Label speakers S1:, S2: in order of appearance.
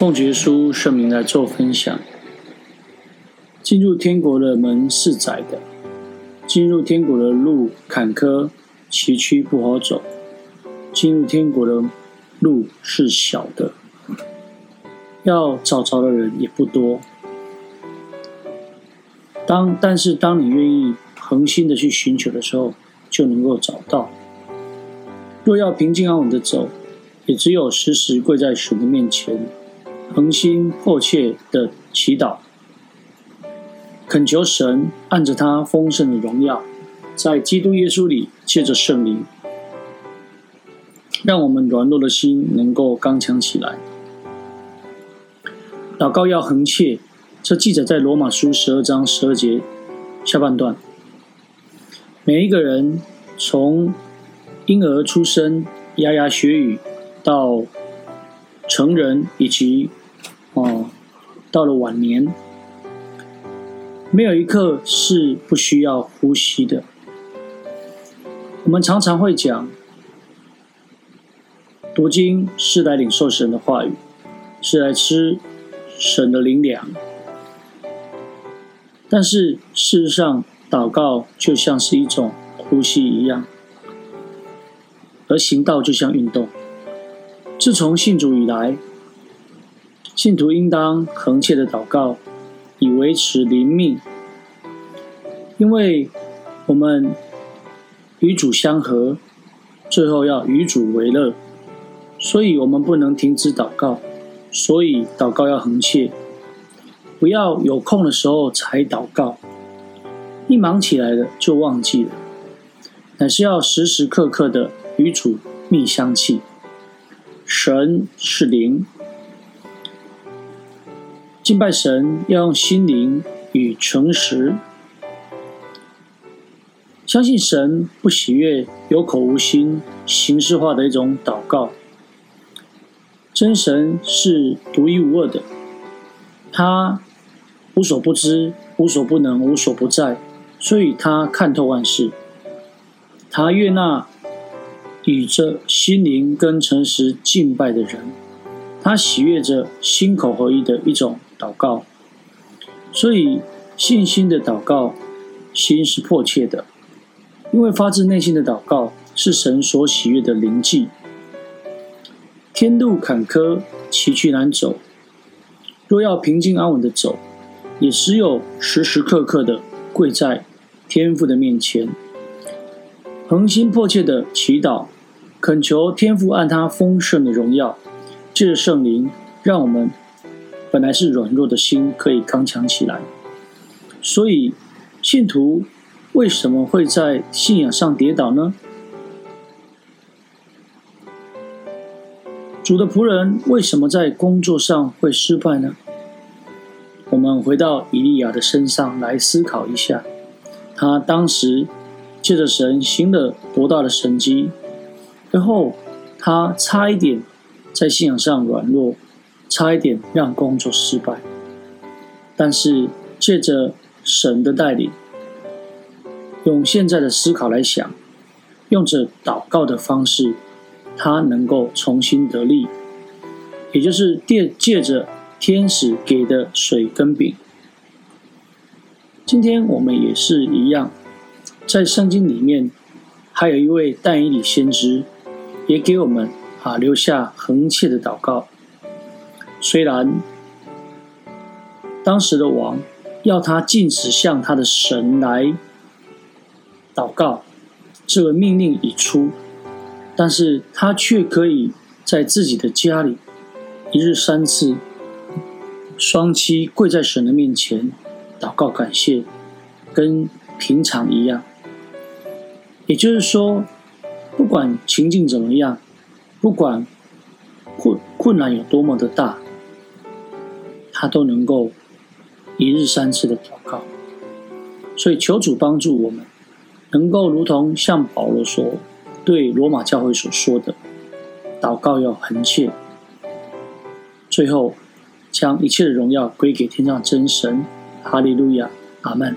S1: 奉主耶稣圣名来做分享。进入天国的门是窄的，进入天国的路坎坷崎岖不好走，进入天国的路是小的，要找着的人也不多。当但是当你愿意恒心的去寻求的时候，就能够找到。若要平静安稳的走，也只有时时跪在神的面前。恒心迫切的祈祷，恳求神按着他丰盛的荣耀，在基督耶稣里借着圣灵，让我们软弱的心能够刚强起来。祷告要恒切，这记载在罗马书十二章十二节下半段。每一个人从婴儿出生、牙牙学语到成人以及，到了晚年，没有一刻是不需要呼吸的。我们常常会讲，读经是来领受神的话语，是来吃神的灵粮。但是事实上，祷告就像是一种呼吸一样，而行道就像运动。自从信主以来，信徒应当恒切的祷告，以维持灵命。因为我们与主相合，最后要与主为乐，所以我们不能停止祷告。所以祷告要恒切，不要有空的时候才祷告，一忙起来了就忘记了，乃是要时时刻刻的与主密相契。神是灵。敬拜神要用心灵与诚实，相信神不喜悦有口无心、形式化的一种祷告。真神是独一无二的，他无所不知、无所不能、无所不在，所以他看透万事。他悦纳与着心灵跟诚实敬拜的人，他喜悦着心口合一的一种。祷告，所以信心的祷告，心是迫切的，因为发自内心的祷告是神所喜悦的灵迹。天路坎坷，崎岖难走，若要平静安稳的走，也只有时时刻刻的跪在天父的面前，恒心迫切的祈祷，恳求天父按他丰盛的荣耀，借着圣灵，让我们。本来是软弱的心可以刚强起来，所以信徒为什么会在信仰上跌倒呢？主的仆人为什么在工作上会失败呢？我们回到以利亚的身上来思考一下，他当时借着神行了多大的神迹，然后他差一点在信仰上软弱。差一点让工作失败，但是借着神的带领，用现在的思考来想，用着祷告的方式，他能够重新得力，也就是借借着天使给的水跟饼。今天我们也是一样，在圣经里面还有一位但以理先知，也给我们啊留下恒切的祷告。虽然当时的王要他禁止向他的神来祷告，这个命令已出，但是他却可以在自己的家里一日三次双膝跪在神的面前祷告感谢，跟平常一样。也就是说，不管情境怎么样，不管困困难有多么的大。他都能够一日三次的祷告，所以求主帮助我们，能够如同像保罗说对罗马教会所说的，祷告要恒切，最后将一切的荣耀归给天上真神，哈利路亚，阿门。